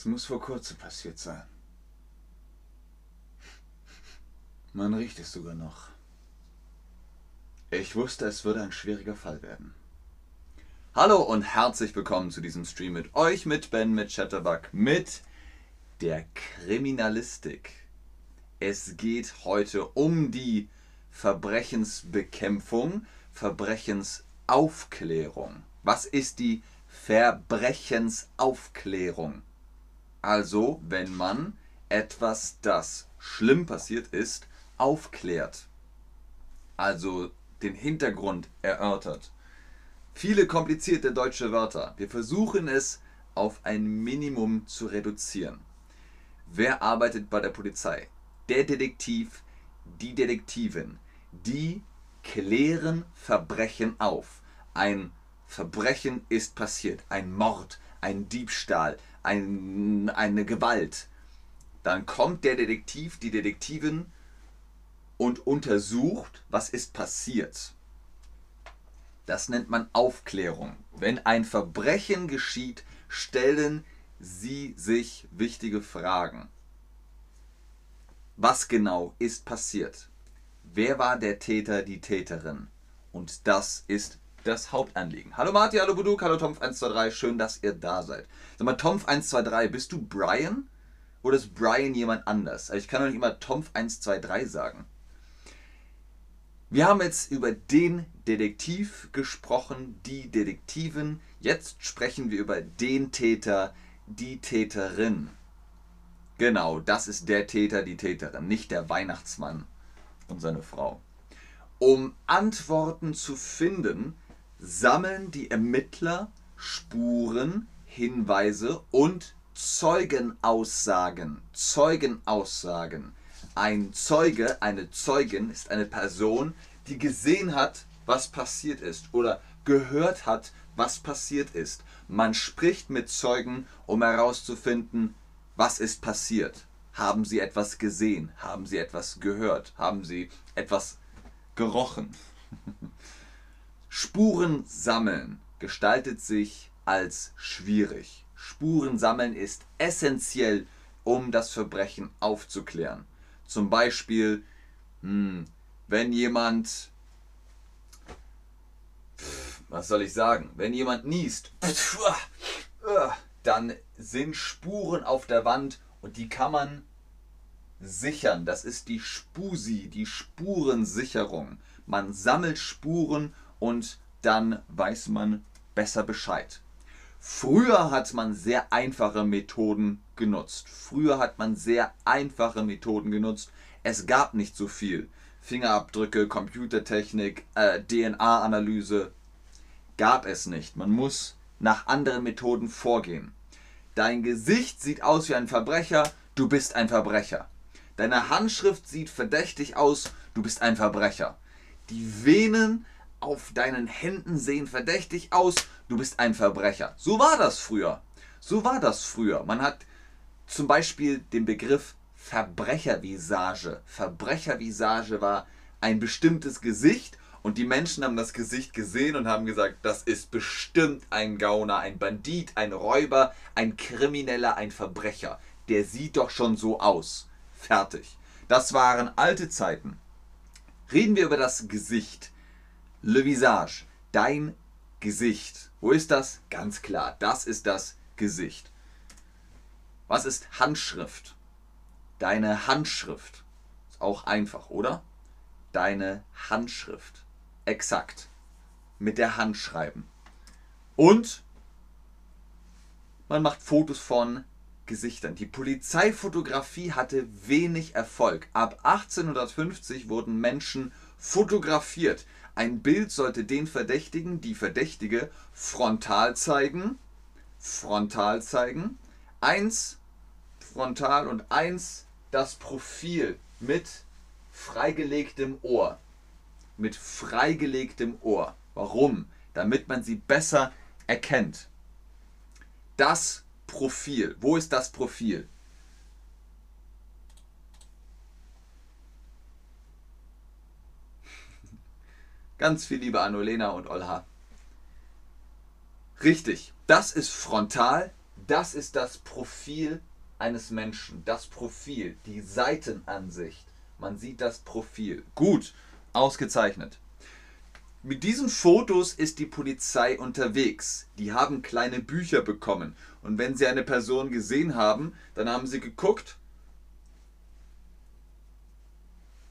Es muss vor kurzem passiert sein. Man riecht es sogar noch. Ich wusste, es würde ein schwieriger Fall werden. Hallo und herzlich willkommen zu diesem Stream mit euch, mit Ben, mit Chatterbug, mit der Kriminalistik. Es geht heute um die Verbrechensbekämpfung, Verbrechensaufklärung. Was ist die Verbrechensaufklärung? Also, wenn man etwas, das schlimm passiert ist, aufklärt. Also den Hintergrund erörtert. Viele komplizierte deutsche Wörter. Wir versuchen es auf ein Minimum zu reduzieren. Wer arbeitet bei der Polizei? Der Detektiv, die Detektivin. Die klären Verbrechen auf. Ein Verbrechen ist passiert. Ein Mord, ein Diebstahl, ein, eine Gewalt. Dann kommt der Detektiv, die Detektivin und untersucht, was ist passiert. Das nennt man Aufklärung. Wenn ein Verbrechen geschieht, stellen Sie sich wichtige Fragen. Was genau ist passiert? Wer war der Täter, die Täterin? Und das ist das Hauptanliegen. Hallo Marti, hallo Buduk, hallo Tomf123, schön, dass ihr da seid. Sag mal, Tomf123, bist du Brian? Oder ist Brian jemand anders? Also ich kann doch nicht immer Tomf123 sagen. Wir haben jetzt über den Detektiv gesprochen, die Detektivin. Jetzt sprechen wir über den Täter, die Täterin. Genau, das ist der Täter, die Täterin, nicht der Weihnachtsmann und seine Frau. Um Antworten zu finden, sammeln die Ermittler Spuren, Hinweise und Zeugenaussagen. Zeugenaussagen. Ein Zeuge, eine Zeugin ist eine Person, die gesehen hat, was passiert ist oder gehört hat, was passiert ist. Man spricht mit Zeugen, um herauszufinden, was ist passiert. Haben sie etwas gesehen? Haben sie etwas gehört? Haben sie etwas gerochen? Spuren sammeln gestaltet sich als schwierig. Spuren sammeln ist essentiell, um das Verbrechen aufzuklären. Zum Beispiel, hm, wenn jemand, was soll ich sagen, wenn jemand niest, dann sind Spuren auf der Wand und die kann man sichern. Das ist die Spusi, die Spurensicherung. Man sammelt Spuren und dann weiß man besser Bescheid. Früher hat man sehr einfache Methoden genutzt. Früher hat man sehr einfache Methoden genutzt. Es gab nicht so viel. Fingerabdrücke, Computertechnik, äh, DNA-Analyse gab es nicht. Man muss nach anderen Methoden vorgehen. Dein Gesicht sieht aus wie ein Verbrecher, du bist ein Verbrecher. Deine Handschrift sieht verdächtig aus, du bist ein Verbrecher. Die Venen auf deinen Händen sehen verdächtig aus, du bist ein Verbrecher. So war das früher. So war das früher. Man hat zum Beispiel den Begriff Verbrechervisage. Verbrechervisage war ein bestimmtes Gesicht und die Menschen haben das Gesicht gesehen und haben gesagt, das ist bestimmt ein Gauner, ein Bandit, ein Räuber, ein Krimineller, ein Verbrecher. Der sieht doch schon so aus. Fertig. Das waren alte Zeiten. Reden wir über das Gesicht. Le Visage, dein Gesicht. Wo ist das? Ganz klar, das ist das Gesicht. Was ist Handschrift? Deine Handschrift. Ist auch einfach, oder? Deine Handschrift. Exakt. Mit der Hand schreiben. Und man macht Fotos von Gesichtern. Die Polizeifotografie hatte wenig Erfolg. Ab 1850 wurden Menschen fotografiert. Ein Bild sollte den Verdächtigen, die Verdächtige, frontal zeigen. Frontal zeigen. Eins frontal und eins das Profil mit freigelegtem Ohr. Mit freigelegtem Ohr. Warum? Damit man sie besser erkennt. Das Profil. Wo ist das Profil? Ganz viel Liebe an Olena und Olha. Richtig, das ist frontal, Das ist das Profil eines Menschen. Das Profil, die Seitenansicht. Man sieht das Profil. Gut, ausgezeichnet. Mit diesen Fotos ist die Polizei unterwegs. Die haben kleine Bücher bekommen. Und wenn sie eine Person gesehen haben, dann haben sie geguckt,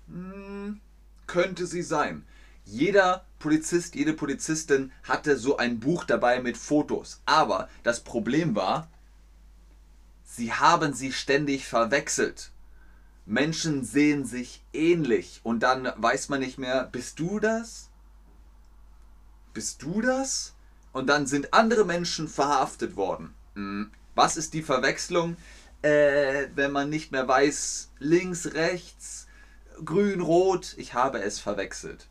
hm, könnte sie sein. Jeder Polizist, jede Polizistin hatte so ein Buch dabei mit Fotos. Aber das Problem war, sie haben sie ständig verwechselt. Menschen sehen sich ähnlich und dann weiß man nicht mehr, bist du das? Bist du das? Und dann sind andere Menschen verhaftet worden. Hm. Was ist die Verwechslung, äh, wenn man nicht mehr weiß, links, rechts, grün, rot? Ich habe es verwechselt.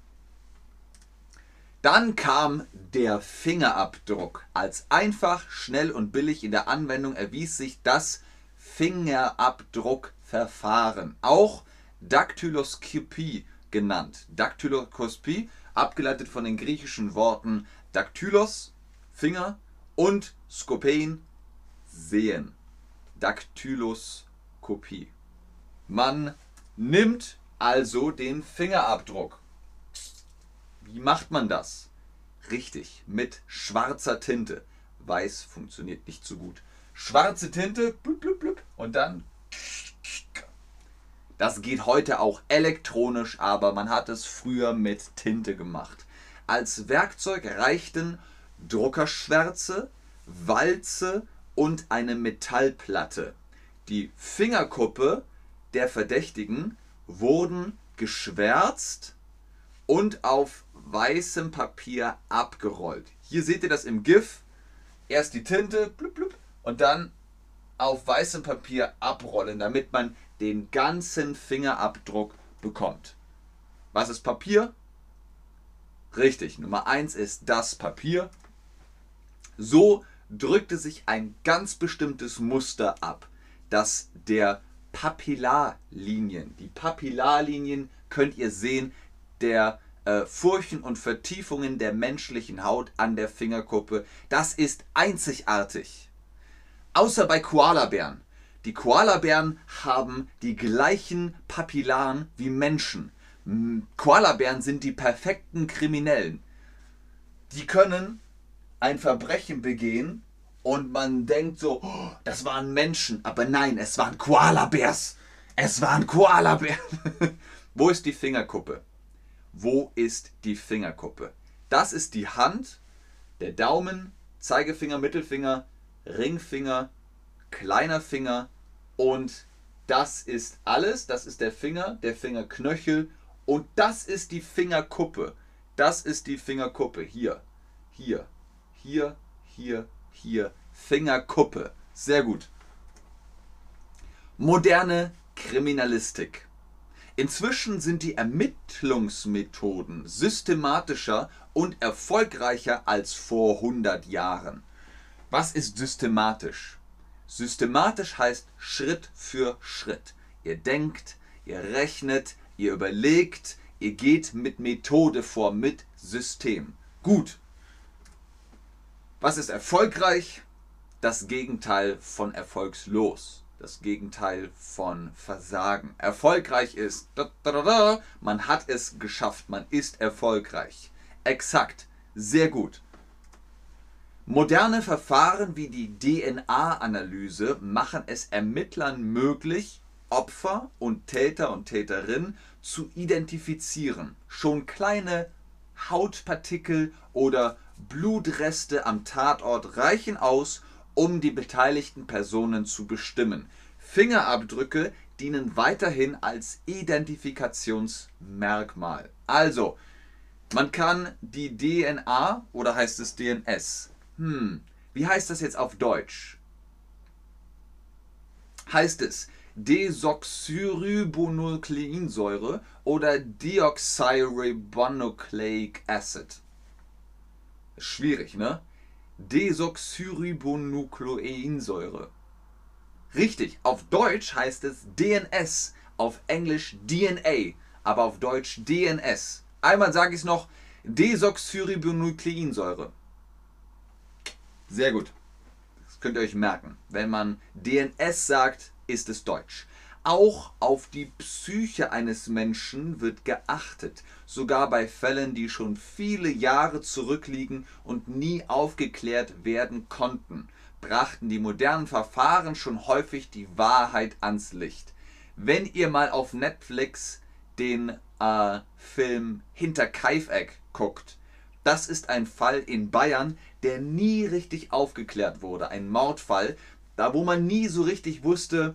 Dann kam der Fingerabdruck. Als einfach, schnell und billig in der Anwendung erwies sich das Fingerabdruckverfahren, auch Daktyloskopie genannt. Daktyloskopie, abgeleitet von den griechischen Worten Daktylos, Finger und Skopein, sehen. Daktyloskopie. Man nimmt also den Fingerabdruck wie macht man das? Richtig, mit schwarzer Tinte. Weiß funktioniert nicht so gut. Schwarze Tinte, blub, blub, blub, und dann. Das geht heute auch elektronisch, aber man hat es früher mit Tinte gemacht. Als Werkzeug reichten Druckerschwärze, Walze und eine Metallplatte. Die Fingerkuppe der Verdächtigen wurden geschwärzt und auf weißem Papier abgerollt. Hier seht ihr das im GIF. Erst die Tinte blub, blub, und dann auf weißem Papier abrollen, damit man den ganzen Fingerabdruck bekommt. Was ist Papier? Richtig, Nummer 1 ist das Papier. So drückte sich ein ganz bestimmtes Muster ab, das der Papillarlinien. Die Papillarlinien könnt ihr sehen, der äh, Furchen und Vertiefungen der menschlichen Haut an der Fingerkuppe. Das ist einzigartig. Außer bei Koalabären. Die Koalabären haben die gleichen Papillaren wie Menschen. Koalabären sind die perfekten Kriminellen. Die können ein Verbrechen begehen und man denkt so, oh, das waren Menschen, aber nein, es waren Koalabärs. Es waren Koalabären. Wo ist die Fingerkuppe? Wo ist die Fingerkuppe? Das ist die Hand, der Daumen, Zeigefinger, Mittelfinger, Ringfinger, kleiner Finger und das ist alles. Das ist der Finger, der Fingerknöchel und das ist die Fingerkuppe. Das ist die Fingerkuppe. Hier, hier, hier, hier, hier. Fingerkuppe. Sehr gut. Moderne Kriminalistik. Inzwischen sind die Ermittlungsmethoden systematischer und erfolgreicher als vor 100 Jahren. Was ist systematisch? Systematisch heißt Schritt für Schritt. Ihr denkt, ihr rechnet, ihr überlegt, ihr geht mit Methode vor, mit System. Gut. Was ist erfolgreich? Das Gegenteil von erfolgslos das Gegenteil von Versagen. Erfolgreich ist, da, da, da, man hat es geschafft, man ist erfolgreich. Exakt, sehr gut. Moderne Verfahren wie die DNA-Analyse machen es Ermittlern möglich, Opfer und Täter und Täterin zu identifizieren. Schon kleine Hautpartikel oder Blutreste am Tatort reichen aus, um die beteiligten Personen zu bestimmen. Fingerabdrücke dienen weiterhin als Identifikationsmerkmal. Also, man kann die DNA oder heißt es DNS? Hm, wie heißt das jetzt auf Deutsch? Heißt es Desoxyribonukleinsäure oder Deoxyribonucleic Acid? Schwierig, ne? Desoxyribonukleinsäure. Richtig, auf Deutsch heißt es DNS, auf Englisch DNA, aber auf Deutsch DNS. Einmal sage ich es noch, Desoxyribonukleinsäure. Sehr gut. Das könnt ihr euch merken. Wenn man DNS sagt, ist es Deutsch. Auch auf die Psyche eines Menschen wird geachtet, sogar bei Fällen, die schon viele Jahre zurückliegen und nie aufgeklärt werden konnten, brachten die modernen Verfahren schon häufig die Wahrheit ans Licht. Wenn ihr mal auf Netflix den äh, Film Hinter Kaifeck guckt, das ist ein Fall in Bayern, der nie richtig aufgeklärt wurde. Ein Mordfall, da wo man nie so richtig wusste,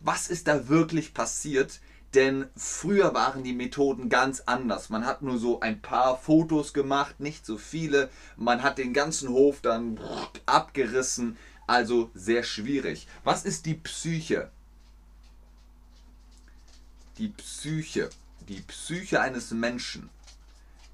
was ist da wirklich passiert. Denn früher waren die Methoden ganz anders. Man hat nur so ein paar Fotos gemacht, nicht so viele. Man hat den ganzen Hof dann abgerissen. Also sehr schwierig. Was ist die Psyche? Die Psyche. Die Psyche eines Menschen.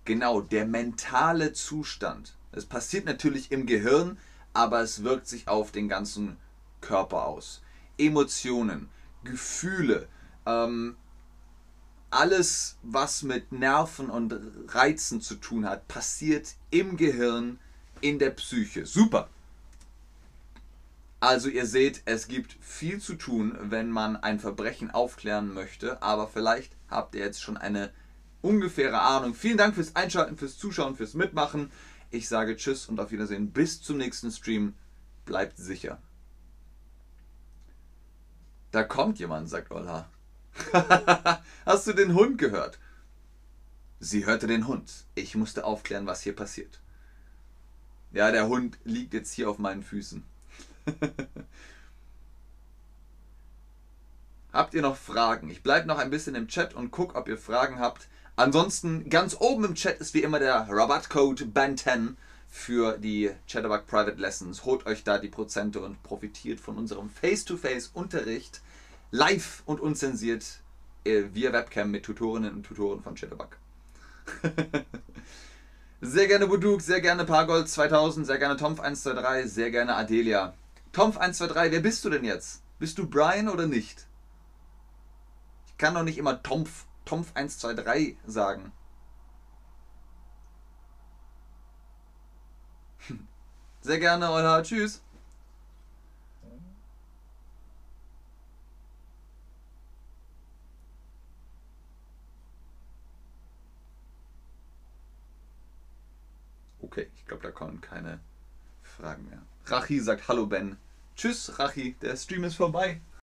Genau, der mentale Zustand. Es passiert natürlich im Gehirn, aber es wirkt sich auf den ganzen Körper aus. Emotionen, Gefühle, ähm, alles, was mit Nerven und Reizen zu tun hat, passiert im Gehirn, in der Psyche. Super. Also ihr seht, es gibt viel zu tun, wenn man ein Verbrechen aufklären möchte, aber vielleicht habt ihr jetzt schon eine ungefähre Ahnung. Vielen Dank fürs Einschalten, fürs Zuschauen, fürs Mitmachen. Ich sage Tschüss und auf Wiedersehen. Bis zum nächsten Stream. Bleibt sicher. Da kommt jemand, sagt Olha. Hast du den Hund gehört? Sie hörte den Hund. Ich musste aufklären, was hier passiert. Ja, der Hund liegt jetzt hier auf meinen Füßen. habt ihr noch Fragen? Ich bleibe noch ein bisschen im Chat und gucke, ob ihr Fragen habt. Ansonsten ganz oben im Chat ist wie immer der Rabattcode BAN10 für die Chatterbug Private Lessons. Holt euch da die Prozente und profitiert von unserem Face-to-Face-Unterricht live und unzensiert äh, via Webcam mit Tutorinnen und Tutoren von Chatterbug. sehr gerne Buduk, sehr gerne Pargold 2000, sehr gerne Tomf123, sehr gerne Adelia. Tomf123, wer bist du denn jetzt? Bist du Brian oder nicht? Ich kann doch nicht immer Tomf, Tomf123 sagen. Sehr gerne, Euler. Tschüss. Okay, ich glaube, da kommen keine Fragen mehr. Rachi sagt Hallo Ben. Tschüss, Rachi. Der Stream ist vorbei.